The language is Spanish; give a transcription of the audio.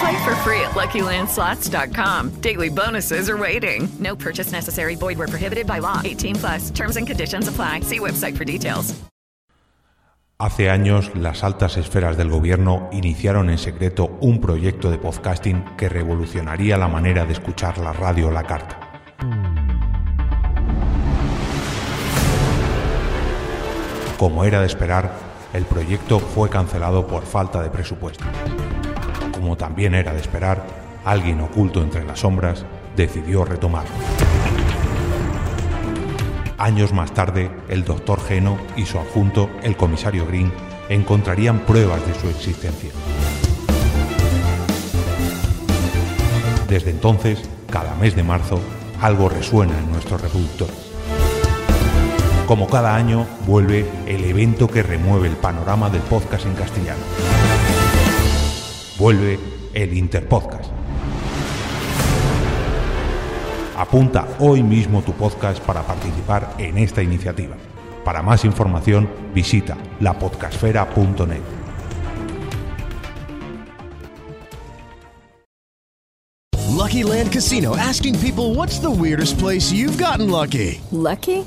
Play for free at LuckyLandSlots.com. Daily bonuses are waiting. No purchase necessary. Void where prohibited by law. 18 plus. Terms and conditions apply. See website for details. Hace años, las altas esferas del gobierno iniciaron en secreto un proyecto de podcasting que revolucionaría la manera de escuchar la radio o la carta. Como era de esperar, el proyecto fue cancelado por falta de presupuesto. Como también era de esperar, alguien oculto entre las sombras decidió retomarlo. Años más tarde, el doctor Geno y su adjunto, el comisario Green, encontrarían pruebas de su existencia. Desde entonces, cada mes de marzo, algo resuena en nuestros reproductores. Como cada año, vuelve el evento que remueve el panorama del podcast en castellano. Vuelve el Interpodcast. Apunta hoy mismo tu podcast para participar en esta iniciativa. Para más información, visita lapodcasfera.net. Lucky Land Casino asking people what's the weirdest place you've gotten lucky? Lucky?